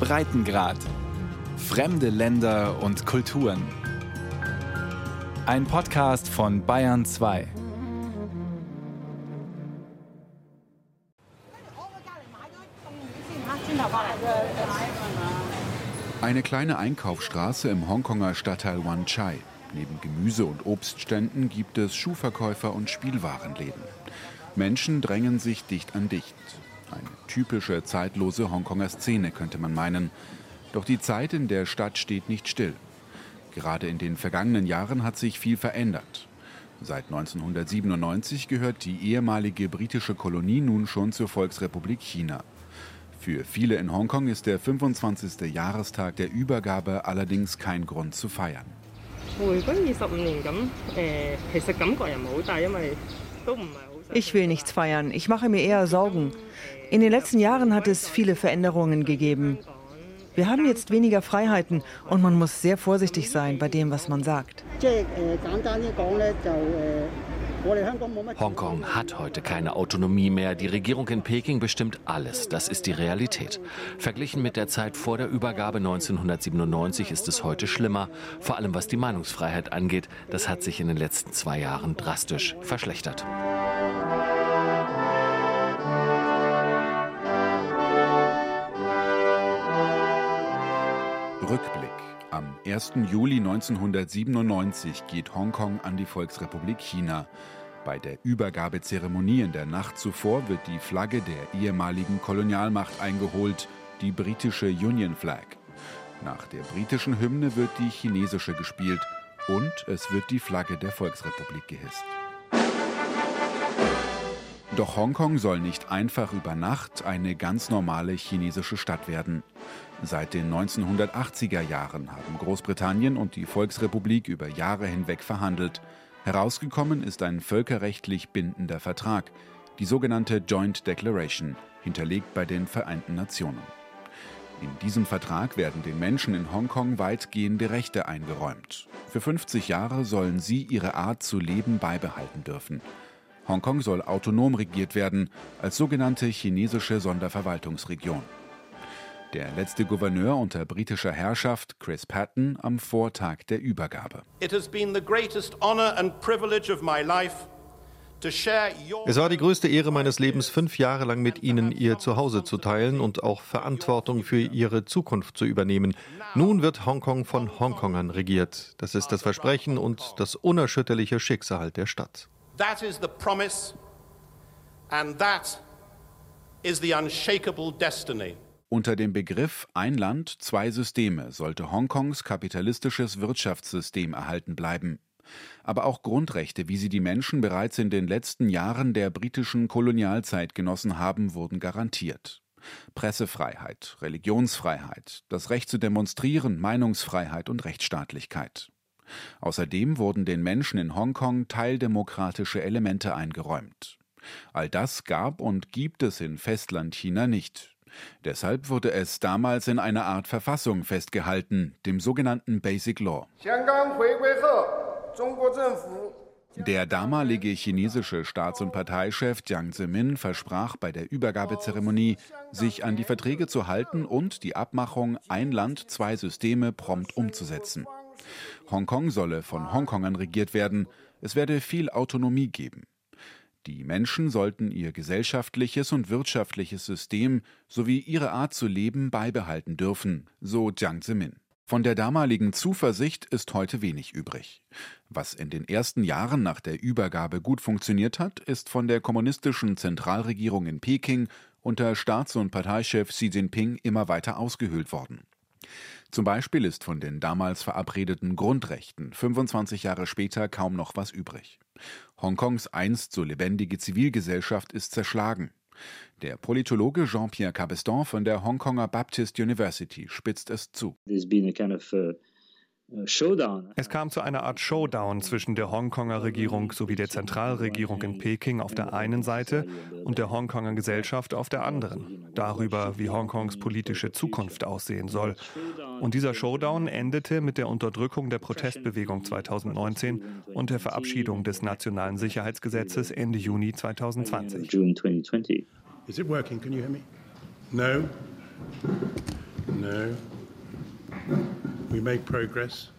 Breitengrad. Fremde Länder und Kulturen. Ein Podcast von Bayern 2. Eine kleine Einkaufsstraße im Hongkonger Stadtteil Wan Chai. Neben Gemüse- und Obstständen gibt es Schuhverkäufer und Spielwarenläden. Menschen drängen sich dicht an dicht. Eine typische zeitlose Hongkonger Szene könnte man meinen. Doch die Zeit in der Stadt steht nicht still. Gerade in den vergangenen Jahren hat sich viel verändert. Seit 1997 gehört die ehemalige britische Kolonie nun schon zur Volksrepublik China. Für viele in Hongkong ist der 25. Jahrestag der Übergabe allerdings kein Grund zu feiern. Ich will nichts feiern. Ich mache mir eher Sorgen. In den letzten Jahren hat es viele Veränderungen gegeben. Wir haben jetzt weniger Freiheiten und man muss sehr vorsichtig sein bei dem, was man sagt. Hongkong hat heute keine Autonomie mehr. Die Regierung in Peking bestimmt alles. Das ist die Realität. Verglichen mit der Zeit vor der Übergabe 1997 ist es heute schlimmer. Vor allem was die Meinungsfreiheit angeht. Das hat sich in den letzten zwei Jahren drastisch verschlechtert. Rückblick. Am 1. Juli 1997 geht Hongkong an die Volksrepublik China. Bei der Übergabezeremonie in der Nacht zuvor wird die Flagge der ehemaligen Kolonialmacht eingeholt, die britische Union Flag. Nach der britischen Hymne wird die chinesische gespielt und es wird die Flagge der Volksrepublik gehisst. Doch Hongkong soll nicht einfach über Nacht eine ganz normale chinesische Stadt werden. Seit den 1980er Jahren haben Großbritannien und die Volksrepublik über Jahre hinweg verhandelt. Herausgekommen ist ein völkerrechtlich bindender Vertrag, die sogenannte Joint Declaration, hinterlegt bei den Vereinten Nationen. In diesem Vertrag werden den Menschen in Hongkong weitgehende Rechte eingeräumt. Für 50 Jahre sollen sie ihre Art zu leben beibehalten dürfen. Hongkong soll autonom regiert werden, als sogenannte chinesische Sonderverwaltungsregion. Der letzte Gouverneur unter britischer Herrschaft, Chris Patton, am Vortag der Übergabe. It has been the greatest honor and privilege of my life es war die größte Ehre meines Lebens, fünf Jahre lang mit Ihnen Ihr Zuhause zu teilen und auch Verantwortung für Ihre Zukunft zu übernehmen. Nun wird Hongkong von Hongkongern regiert. Das ist das Versprechen und das unerschütterliche Schicksal der Stadt. That is the promise and that is the unshakable destiny. Unter dem Begriff Ein Land, zwei Systeme sollte Hongkongs kapitalistisches Wirtschaftssystem erhalten bleiben. Aber auch Grundrechte, wie sie die Menschen bereits in den letzten Jahren der britischen Kolonialzeit genossen haben, wurden garantiert. Pressefreiheit, Religionsfreiheit, das Recht zu demonstrieren, Meinungsfreiheit und Rechtsstaatlichkeit. Außerdem wurden den Menschen in Hongkong teildemokratische Elemente eingeräumt. All das gab und gibt es in Festlandchina nicht. Deshalb wurde es damals in einer Art Verfassung festgehalten, dem sogenannten Basic Law. Der damalige chinesische Staats- und Parteichef Jiang Zemin versprach bei der Übergabezeremonie, sich an die Verträge zu halten und die Abmachung Ein Land, zwei Systeme prompt umzusetzen. Hongkong solle von Hongkongern regiert werden, es werde viel Autonomie geben. Die Menschen sollten ihr gesellschaftliches und wirtschaftliches System sowie ihre Art zu leben beibehalten dürfen, so Jiang Zemin. Von der damaligen Zuversicht ist heute wenig übrig. Was in den ersten Jahren nach der Übergabe gut funktioniert hat, ist von der kommunistischen Zentralregierung in Peking unter Staats- und Parteichef Xi Jinping immer weiter ausgehöhlt worden. Zum Beispiel ist von den damals verabredeten Grundrechten 25 Jahre später kaum noch was übrig. Hongkongs einst so lebendige Zivilgesellschaft ist zerschlagen. Der Politologe Jean-Pierre Cabestan von der Hongkonger Baptist University spitzt es zu. Es kam zu einer Art Showdown zwischen der Hongkonger Regierung sowie der Zentralregierung in Peking auf der einen Seite und der Hongkonger Gesellschaft auf der anderen, darüber, wie Hongkongs politische Zukunft aussehen soll. Und dieser Showdown endete mit der Unterdrückung der Protestbewegung 2019 und der Verabschiedung des Nationalen Sicherheitsgesetzes Ende Juni 2020. Is it working? Can you hear me? No? No. We make progress.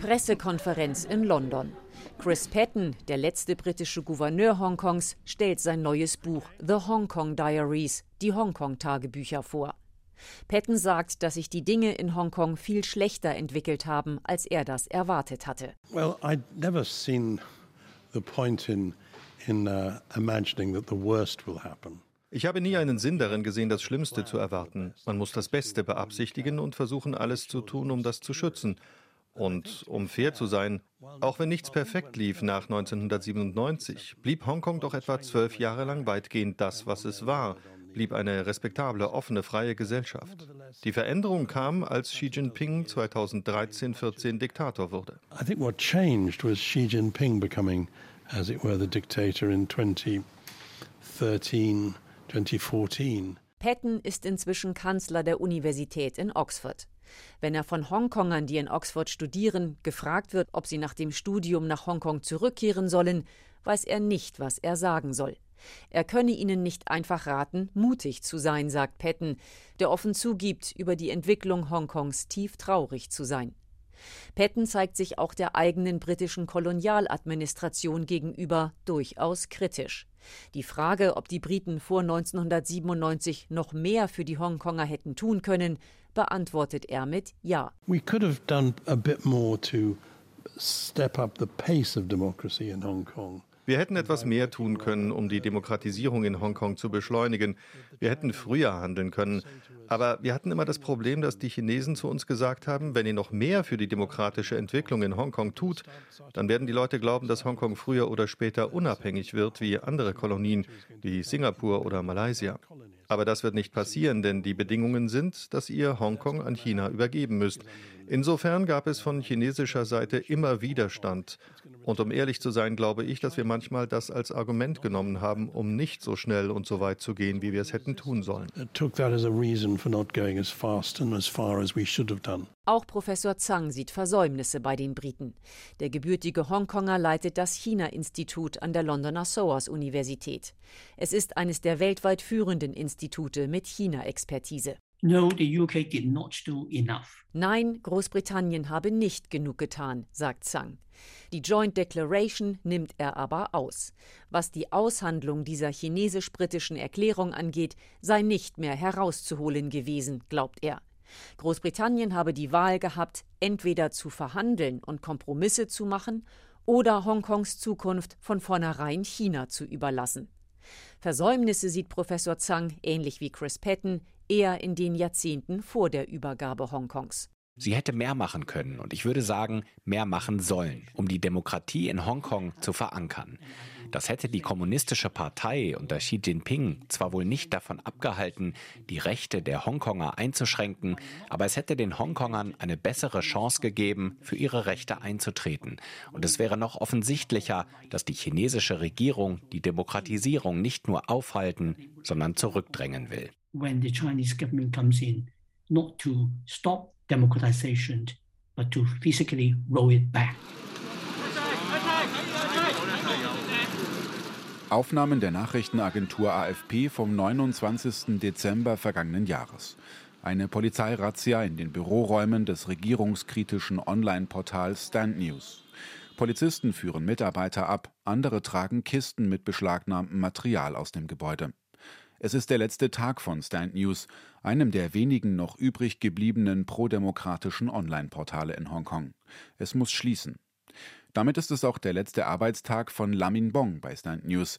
Pressekonferenz in London. Chris Patton, der letzte britische Gouverneur Hongkongs, stellt sein neues Buch The Hong Kong Diaries, die Hongkong-Tagebücher vor. Patton sagt, dass sich die Dinge in Hongkong viel schlechter entwickelt haben, als er das erwartet hatte. Well, I'd never seen the point in, in uh, imagining that the worst will happen. Ich habe nie einen Sinn darin gesehen, das Schlimmste zu erwarten. Man muss das Beste beabsichtigen und versuchen, alles zu tun, um das zu schützen. Und um fair zu sein, auch wenn nichts perfekt lief nach 1997, blieb Hongkong doch etwa zwölf Jahre lang weitgehend das, was es war, blieb eine respektable, offene, freie Gesellschaft. Die Veränderung kam, als Xi Jinping 2013-14 Diktator wurde. I think what changed was Xi Jinping becoming, as it were, the dictator in 2013, 2014. Patton ist inzwischen Kanzler der Universität in Oxford. Wenn er von Hongkongern, die in Oxford studieren, gefragt wird, ob sie nach dem Studium nach Hongkong zurückkehren sollen, weiß er nicht, was er sagen soll. Er könne ihnen nicht einfach raten, mutig zu sein, sagt Patton, der offen zugibt, über die Entwicklung Hongkongs tief traurig zu sein. Patton zeigt sich auch der eigenen britischen Kolonialadministration gegenüber durchaus kritisch. Die Frage, ob die Briten vor 1997 noch mehr für die Hongkonger hätten tun können, beantwortet er mit Ja. We could have done a bit more to step up the pace of democracy in Hong Kong. Wir hätten etwas mehr tun können, um die Demokratisierung in Hongkong zu beschleunigen. Wir hätten früher handeln können. Aber wir hatten immer das Problem, dass die Chinesen zu uns gesagt haben, wenn ihr noch mehr für die demokratische Entwicklung in Hongkong tut, dann werden die Leute glauben, dass Hongkong früher oder später unabhängig wird wie andere Kolonien, wie Singapur oder Malaysia. Aber das wird nicht passieren, denn die Bedingungen sind, dass ihr Hongkong an China übergeben müsst. Insofern gab es von chinesischer Seite immer Widerstand. Und um ehrlich zu sein, glaube ich, dass wir manchmal das als Argument genommen haben, um nicht so schnell und so weit zu gehen, wie wir es hätten tun sollen. Auch Professor Zhang sieht Versäumnisse bei den Briten. Der gebürtige Hongkonger leitet das China-Institut an der Londoner SOAS Universität. Es ist eines der weltweit führenden Institute mit China-Expertise. No, the UK did not do enough. Nein, Großbritannien habe nicht genug getan, sagt Zhang. Die Joint Declaration nimmt er aber aus. Was die Aushandlung dieser chinesisch-britischen Erklärung angeht, sei nicht mehr herauszuholen gewesen, glaubt er. Großbritannien habe die Wahl gehabt, entweder zu verhandeln und Kompromisse zu machen oder Hongkongs Zukunft von vornherein China zu überlassen. Versäumnisse sieht Professor Zhang, ähnlich wie Chris Patton, eher in den Jahrzehnten vor der Übergabe Hongkongs. Sie hätte mehr machen können und ich würde sagen, mehr machen sollen, um die Demokratie in Hongkong zu verankern. Das hätte die kommunistische Partei unter Xi Jinping zwar wohl nicht davon abgehalten, die Rechte der Hongkonger einzuschränken, aber es hätte den Hongkongern eine bessere Chance gegeben, für ihre Rechte einzutreten. Und es wäre noch offensichtlicher, dass die chinesische Regierung die Demokratisierung nicht nur aufhalten, sondern zurückdrängen will. When the Chinese government comes in, not to stop democratization, but to physically roll it back. Aufnahmen der Nachrichtenagentur AFP vom 29. Dezember vergangenen Jahres. Eine Polizeirazzia in den Büroräumen des regierungskritischen Online-Portals Stand News. Polizisten führen Mitarbeiter ab, andere tragen Kisten mit beschlagnahmtem Material aus dem Gebäude. Es ist der letzte Tag von Stand News, einem der wenigen noch übrig gebliebenen prodemokratischen Online-Portale in Hongkong. Es muss schließen. Damit ist es auch der letzte Arbeitstag von Lamin Bong bei Stand News.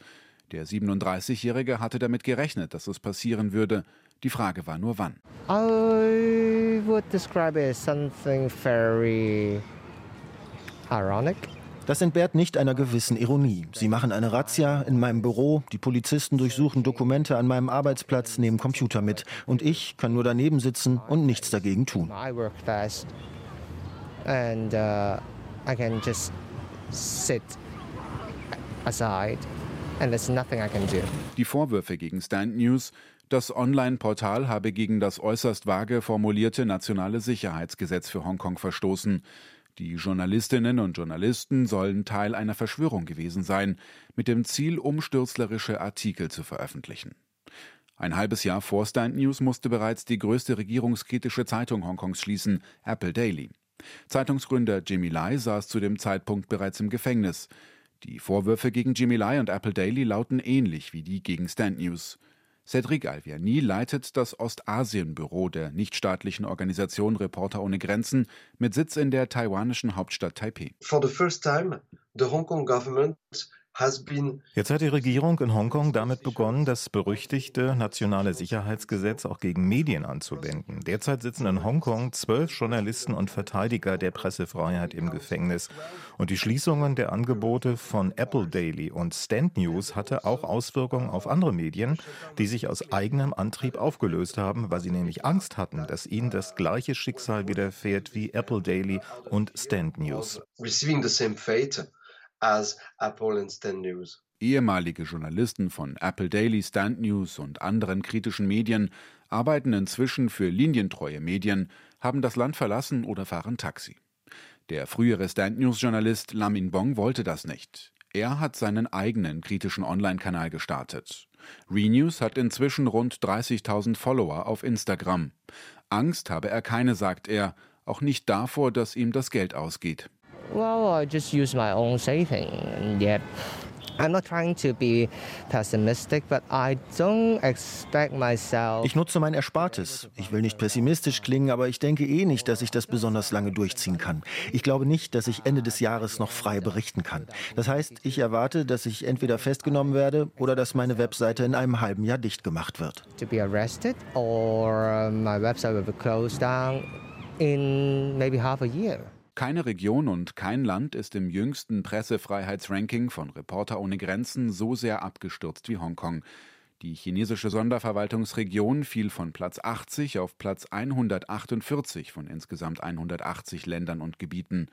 Der 37-Jährige hatte damit gerechnet, dass es passieren würde. Die Frage war nur wann. I would describe it as something very ironic. Das entbehrt nicht einer gewissen Ironie. Sie machen eine Razzia in meinem Büro, die Polizisten durchsuchen Dokumente an meinem Arbeitsplatz, nehmen Computer mit und ich kann nur daneben sitzen und nichts dagegen tun. And uh, I can just sit aside and there's nothing I can do. Die Vorwürfe gegen Stand News das Online-Portal habe gegen das äußerst vage formulierte nationale Sicherheitsgesetz für Hongkong verstoßen. Die Journalistinnen und Journalisten sollen Teil einer Verschwörung gewesen sein, mit dem Ziel, umstürzlerische Artikel zu veröffentlichen. Ein halbes Jahr vor Stand News musste bereits die größte regierungskritische Zeitung Hongkongs schließen, Apple Daily. Zeitungsgründer Jimmy Lai saß zu dem Zeitpunkt bereits im Gefängnis. Die Vorwürfe gegen Jimmy Lai und Apple Daily lauten ähnlich wie die gegen Stand News. Cedric Alviani leitet das Ostasien-Büro der nichtstaatlichen Organisation Reporter ohne Grenzen mit Sitz in der taiwanischen Hauptstadt Taipei. For the first time, the Hong Kong government Jetzt hat die Regierung in Hongkong damit begonnen, das berüchtigte nationale Sicherheitsgesetz auch gegen Medien anzuwenden. Derzeit sitzen in Hongkong zwölf Journalisten und Verteidiger der Pressefreiheit im Gefängnis. Und die Schließungen der Angebote von Apple Daily und Stand News hatte auch Auswirkungen auf andere Medien, die sich aus eigenem Antrieb aufgelöst haben, weil sie nämlich Angst hatten, dass ihnen das gleiche Schicksal widerfährt wie Apple Daily und Stand News. As Apple and Stand News. Ehemalige Journalisten von Apple Daily, Stand News und anderen kritischen Medien arbeiten inzwischen für linientreue Medien, haben das Land verlassen oder fahren Taxi. Der frühere Stand News-Journalist Lam In Bong wollte das nicht. Er hat seinen eigenen kritischen Online-Kanal gestartet. ReNews hat inzwischen rund 30.000 Follower auf Instagram. Angst habe er keine, sagt er, auch nicht davor, dass ihm das Geld ausgeht. Well, I just use my own saving. Yet I'm not trying to be pessimistic, but I don't expect myself. Ich nutze mein Erspartes. Ich will nicht pessimistisch klingen, aber ich denke eh nicht, dass ich das besonders lange durchziehen kann. Ich glaube nicht, dass ich Ende des Jahres noch frei berichten kann. Das heißt, ich erwarte, dass ich entweder festgenommen werde oder dass meine Webseite in einem halben Jahr dicht gemacht wird. To be arrested or my website will be closed down in maybe half a year. Keine Region und kein Land ist im jüngsten Pressefreiheitsranking von Reporter ohne Grenzen so sehr abgestürzt wie Hongkong. Die chinesische Sonderverwaltungsregion fiel von Platz 80 auf Platz 148 von insgesamt 180 Ländern und Gebieten.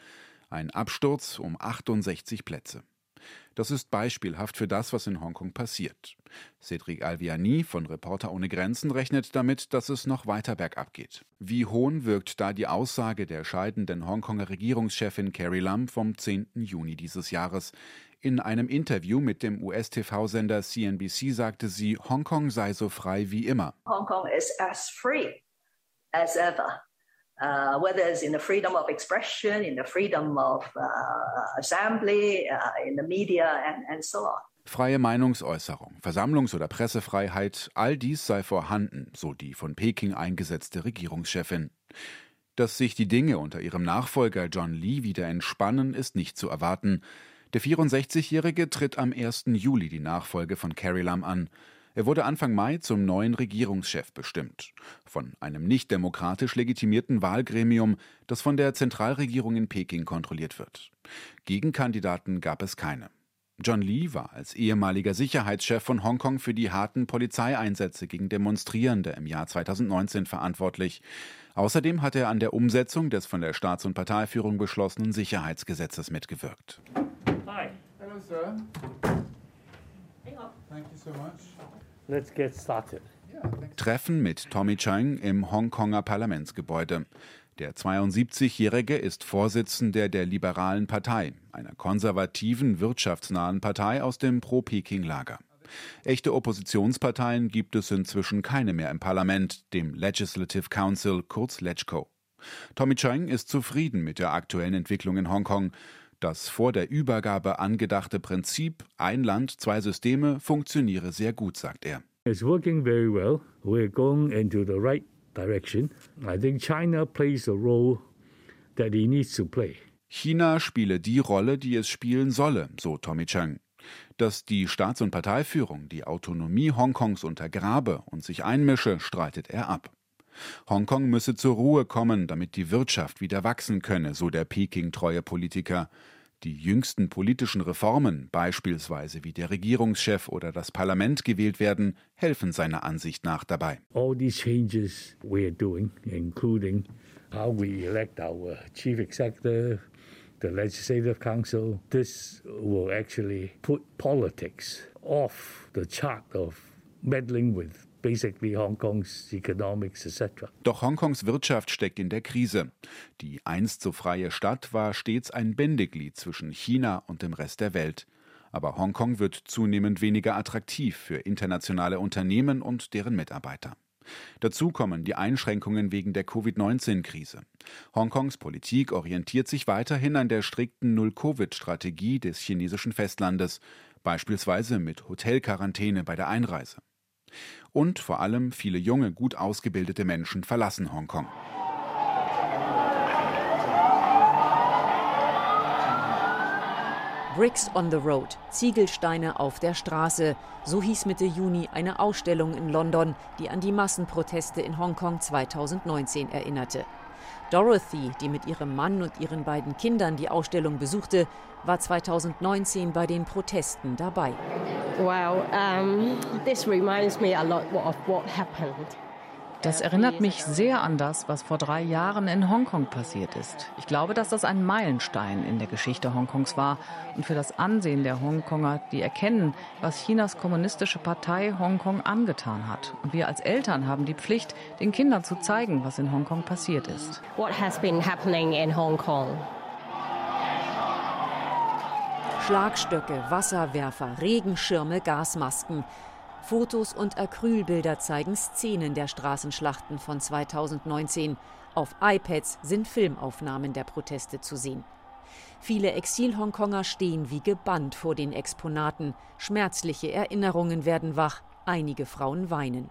Ein Absturz um 68 Plätze. Das ist beispielhaft für das, was in Hongkong passiert. Cedric Alviani von Reporter ohne Grenzen rechnet damit, dass es noch weiter bergab geht. Wie hohn wirkt da die Aussage der scheidenden Hongkonger Regierungschefin Carrie Lam vom 10. Juni dieses Jahres. In einem Interview mit dem US-TV-Sender CNBC sagte sie, Hongkong sei so frei wie immer. Hongkong is as free as ever uh, whether it's in the freedom of expression, in the freedom of uh, assembly, uh, in the media, and, and so on. Freie Meinungsäußerung, Versammlungs- oder Pressefreiheit, all dies sei vorhanden, so die von Peking eingesetzte Regierungschefin. Dass sich die Dinge unter ihrem Nachfolger John Lee wieder entspannen, ist nicht zu erwarten. Der 64-Jährige tritt am 1. Juli die Nachfolge von Carrie Lam an. Er wurde Anfang Mai zum neuen Regierungschef bestimmt. Von einem nicht demokratisch legitimierten Wahlgremium, das von der Zentralregierung in Peking kontrolliert wird. Gegenkandidaten gab es keine. John Lee war als ehemaliger Sicherheitschef von Hongkong für die harten Polizeieinsätze gegen Demonstrierende im Jahr 2019 verantwortlich. Außerdem hat er an der Umsetzung des von der Staats- und Parteiführung beschlossenen Sicherheitsgesetzes mitgewirkt. Hi. Hello, sir. Treffen mit Tommy Chang im Hongkonger Parlamentsgebäude. Der 72-Jährige ist Vorsitzender der Liberalen Partei, einer konservativen, wirtschaftsnahen Partei aus dem Pro-Peking-Lager. Echte Oppositionsparteien gibt es inzwischen keine mehr im Parlament, dem Legislative Council, kurz LegCo. Tommy Chang ist zufrieden mit der aktuellen Entwicklung in Hongkong. Das vor der Übergabe angedachte Prinzip ein Land, zwei Systeme funktioniere sehr gut, sagt er. It's working very well. We're going into the right direction. I think China plays the role that it needs to play. China spiele die Rolle, die es spielen solle, so Tommy Chang. Dass die Staats- und Parteiführung die Autonomie Hongkongs untergrabe und sich einmische, streitet er ab. Hongkong müsse zur Ruhe kommen, damit die Wirtschaft wieder wachsen könne, so der Peking-treue Politiker. Die jüngsten politischen Reformen, beispielsweise wie der Regierungschef oder das Parlament gewählt werden, helfen seiner Ansicht nach dabei. All these changes we're doing, including how we elect our chief executive, the legislative council, this will actually put politics off the chart of meddling with basically Hong Kong's economics, etc. Doch Hongkongs Wirtschaft steckt in der Krise. Die einst so freie Stadt war stets ein Bindeglied zwischen China und dem Rest der Welt. Aber Hongkong wird zunehmend weniger attraktiv für internationale Unternehmen und deren Mitarbeiter. Dazu kommen die Einschränkungen wegen der Covid-19-Krise. Hongkongs Politik orientiert sich weiterhin an der strikten Null-Covid-Strategie des chinesischen Festlandes, beispielsweise mit Hotelquarantäne bei der Einreise. Und vor allem viele junge, gut ausgebildete Menschen verlassen Hongkong. Bricks on the Road, Ziegelsteine auf der Straße. So hieß Mitte Juni eine Ausstellung in London, die an die Massenproteste in Hongkong 2019 erinnerte. Dorothy, die mit ihrem Mann und ihren beiden Kindern die Ausstellung besuchte, war 2019 bei den Protesten dabei. Wow, um, this reminds me a lot of what happened das erinnert mich sehr an das, was vor drei Jahren in Hongkong passiert ist. Ich glaube, dass das ein Meilenstein in der Geschichte Hongkongs war und für das Ansehen der Hongkonger, die erkennen, was Chinas kommunistische Partei Hongkong angetan hat. Und wir als Eltern haben die Pflicht, den Kindern zu zeigen, was in Hongkong passiert ist. What has been happening in Hong Kong? Schlagstöcke, Wasserwerfer, Regenschirme, Gasmasken. Fotos und Acrylbilder zeigen Szenen der Straßenschlachten von 2019. Auf iPads sind Filmaufnahmen der Proteste zu sehen. Viele Exil-Hongkonger stehen wie gebannt vor den Exponaten. Schmerzliche Erinnerungen werden wach, einige Frauen weinen.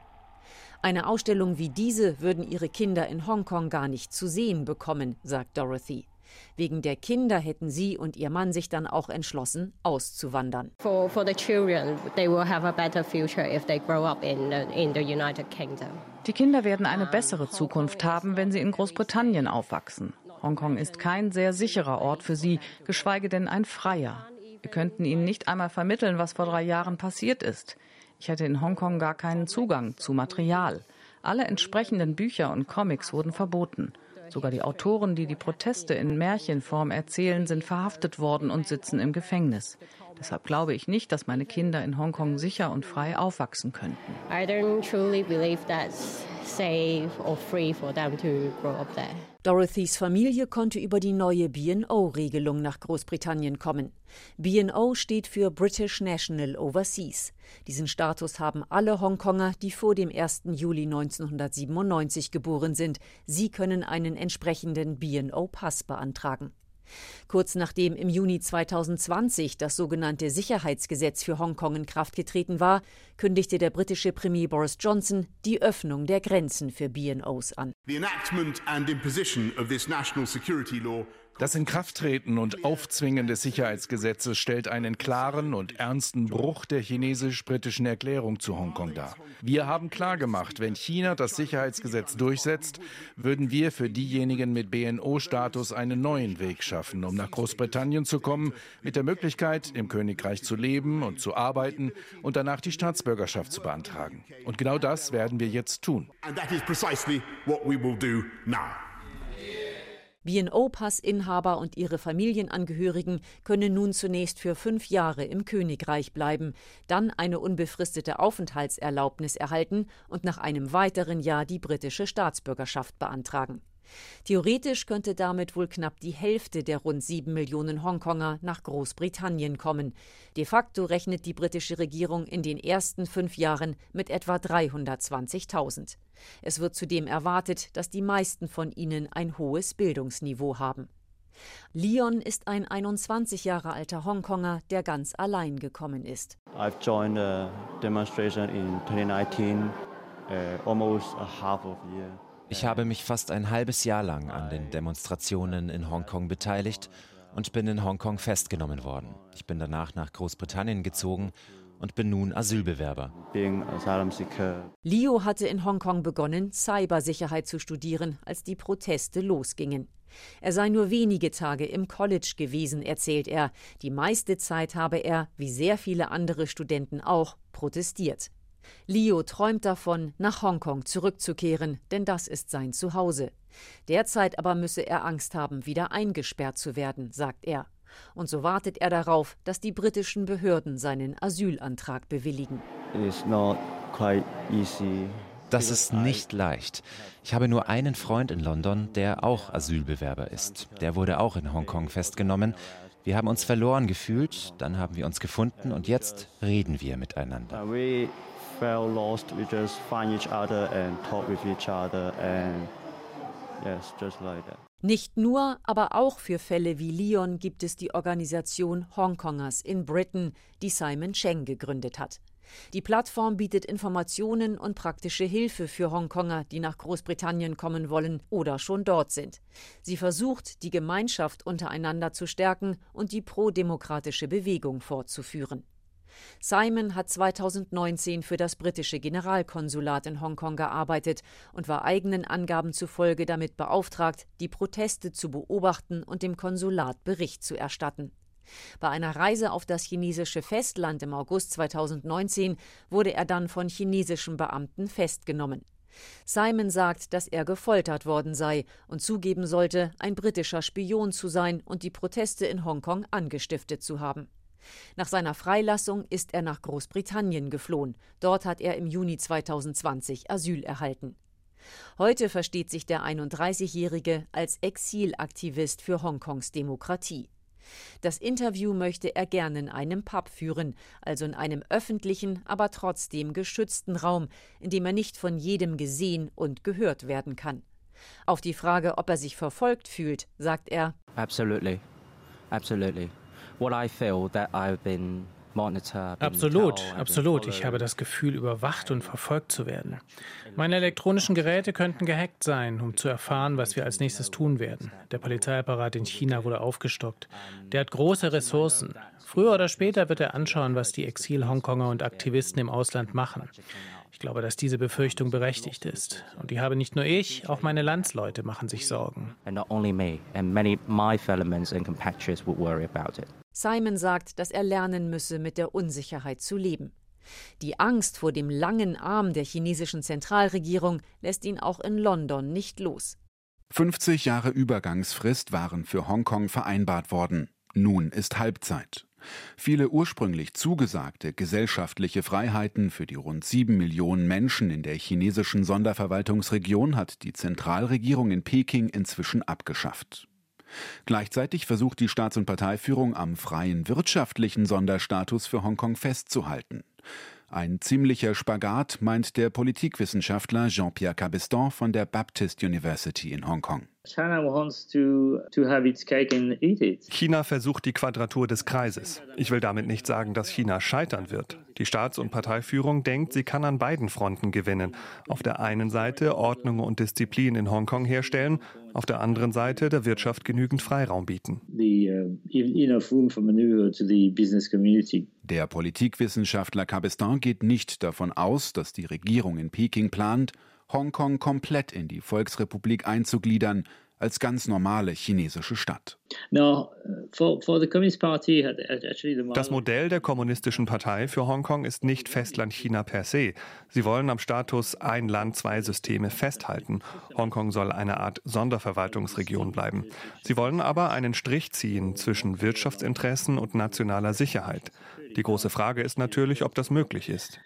Eine Ausstellung wie diese würden ihre Kinder in Hongkong gar nicht zu sehen bekommen, sagt Dorothy. Wegen der Kinder hätten sie und ihr Mann sich dann auch entschlossen, auszuwandern. For, for the children, they will have a better future if they grow up in, in the United Kingdom. Die Kinder werden eine bessere Zukunft haben, wenn sie in Großbritannien aufwachsen. Hongkong ist kein sehr sicherer Ort für sie, geschweige denn ein freier. Wir könnten ihnen nicht einmal vermitteln, was vor drei Jahren passiert ist. Ich hätte in Hongkong gar keinen Zugang zu Material. Alle entsprechenden Bücher und Comics wurden verboten. Sogar die Autoren, die die Proteste in Märchenform erzählen, sind verhaftet worden und sitzen im Gefängnis. Deshalb glaube ich nicht, dass meine Kinder in Hongkong sicher und frei aufwachsen könnten. I don't truly believe that's safe or free for them to grow up there. Dorothys Familie konnte über die neue BNO-Regelung nach Großbritannien kommen. BNO steht für British National Overseas. Diesen Status haben alle Hongkonger, die vor dem 1. Juli 1997 geboren sind. Sie können einen entsprechenden BNO-Pass beantragen. Kurz nachdem im Juni 2020 das sogenannte Sicherheitsgesetz für Hongkong in Kraft getreten war, kündigte der britische Premier Boris Johnson die Öffnung der Grenzen für BNOs an. The enactment and imposition of this national security law das Inkrafttreten und Aufzwingen des Sicherheitsgesetzes stellt einen klaren und ernsten Bruch der chinesisch-britischen Erklärung zu Hongkong dar. Wir haben klargemacht, wenn China das Sicherheitsgesetz durchsetzt, würden wir für diejenigen mit BNO-Status einen neuen Weg schaffen, um nach Großbritannien zu kommen, mit der Möglichkeit, im Königreich zu leben und zu arbeiten und danach die Staatsbürgerschaft zu beantragen. Und genau das werden wir jetzt tun. And that is precisely what we will do now. BNO-Passinhaber und ihre Familienangehörigen können nun zunächst für fünf Jahre im Königreich bleiben, dann eine unbefristete Aufenthaltserlaubnis erhalten und nach einem weiteren Jahr die britische Staatsbürgerschaft beantragen. Theoretisch könnte damit wohl knapp die Hälfte der rund sieben Millionen Hongkonger nach Großbritannien kommen. De facto rechnet die britische Regierung in den ersten fünf Jahren mit etwa 320.000. Es wird zudem erwartet, dass die meisten von ihnen ein hohes Bildungsniveau haben. Leon ist ein 21 Jahre alter Hongkonger, der ganz allein gekommen ist. I've joined a demonstration in 2019, uh, almost a half of year. Ich habe mich fast ein halbes Jahr lang an den Demonstrationen in Hongkong beteiligt und bin in Hongkong festgenommen worden. Ich bin danach nach Großbritannien gezogen und bin nun Asylbewerber. Leo hatte in Hongkong begonnen, Cybersicherheit zu studieren, als die Proteste losgingen. Er sei nur wenige Tage im College gewesen, erzählt er. Die meiste Zeit habe er, wie sehr viele andere Studenten auch, protestiert. Leo träumt davon, nach Hongkong zurückzukehren, denn das ist sein Zuhause. Derzeit aber müsse er Angst haben, wieder eingesperrt zu werden, sagt er. Und so wartet er darauf, dass die britischen Behörden seinen Asylantrag bewilligen. Das ist nicht leicht. Ich habe nur einen Freund in London, der auch Asylbewerber ist. Der wurde auch in Hongkong festgenommen Wir haben uns verloren gefühlt, dann haben wir uns gefunden und jetzt reden wir miteinander. Felt lost, we just find each other and talk with each other and yes, just like that. Nicht nur, aber auch für Fälle wie Leon gibt es die Organisation Hongkongers in Britain, die Simon Cheng gegründet hat. Die Plattform bietet Informationen und praktische Hilfe für Hongkonger, die nach Großbritannien kommen wollen oder schon dort sind. Sie versucht, die Gemeinschaft untereinander zu stärken und die prodemokratische Bewegung fortzuführen. Simon hat 2019 für das britische Generalkonsulat in Hongkong gearbeitet und war eigenen Angaben zufolge damit beauftragt, die Proteste zu beobachten und dem Konsulat Bericht zu erstatten. Bei einer Reise auf das chinesische Festland im August 2019 wurde er dann von chinesischen Beamten festgenommen. Simon sagt, dass er gefoltert worden sei und zugeben sollte, ein britischer Spion zu sein und die Proteste in Hongkong angestiftet zu haben. Nach seiner Freilassung ist er nach Großbritannien geflohen. Dort hat er im Juni 2020 Asyl erhalten. Heute versteht sich der 31-Jährige als Exilaktivist für Hongkongs Demokratie. Das Interview möchte er gerne in einem Pub führen, also in einem öffentlichen, aber trotzdem geschützten Raum, in dem er nicht von jedem gesehen und gehört werden kann. Auf die Frage, ob er sich verfolgt fühlt, sagt er: Absolutely. Absolutely. What I feel that I've been Absolut, absolut. Ich habe das Gefühl, überwacht und verfolgt zu werden. Meine elektronischen Geräte könnten gehackt sein, um zu erfahren, was wir als nächstes tun werden. Der Polizeiapparat in China wurde aufgestockt. Der hat große Ressourcen. Früher oder später wird er anschauen, was die Exil-Hongkonger und Aktivisten im Ausland machen. Ich glaube, dass diese Befürchtung berechtigt ist. Und die habe nicht nur ich, auch meine Landsleute machen sich Sorgen. And not only me, and many my fellow and compatriots would worry about it. Simon sagt, dass er lernen müsse, mit der Unsicherheit zu leben. Die Angst vor dem langen Arm der chinesischen Zentralregierung lässt ihn auch in London nicht los. 50 Jahre Übergangsfrist waren für Hongkong vereinbart worden. Nun ist Halbzeit. Viele ursprünglich zugesagte gesellschaftliche Freiheiten für die rund sieben Millionen Menschen in der chinesischen Sonderverwaltungsregion hat die Zentralregierung in Peking inzwischen abgeschafft. Gleichzeitig versucht die Staats- und Parteiführung am freien wirtschaftlichen Sonderstatus für Hongkong festzuhalten. Ein ziemlicher Spagat, meint der Politikwissenschaftler Jean-Pierre Cabestan von der Baptist University in Hongkong. China versucht die Quadratur des Kreises. Ich will damit nicht sagen, dass China scheitern wird. Die Staats- und Parteiführung denkt, sie kann an beiden Fronten gewinnen. Auf der einen Seite Ordnung und Disziplin in Hongkong herstellen, auf der anderen Seite der Wirtschaft genügend Freiraum bieten. Uh, der Politikwissenschaftler Cabestan geht nicht davon aus, dass die Regierung in Peking plant, Hongkong komplett in die Volksrepublik einzugliedern, als ganz normale chinesische Stadt. Das Modell der Kommunistischen Partei für Hongkong ist nicht Festland China per se. Sie wollen am Status ein Land, zwei Systeme festhalten. Hongkong soll eine Art Sonderverwaltungsregion bleiben. Sie wollen aber einen Strich ziehen zwischen Wirtschaftsinteressen und nationaler Sicherheit. Die große Frage ist natürlich, ob das möglich ist.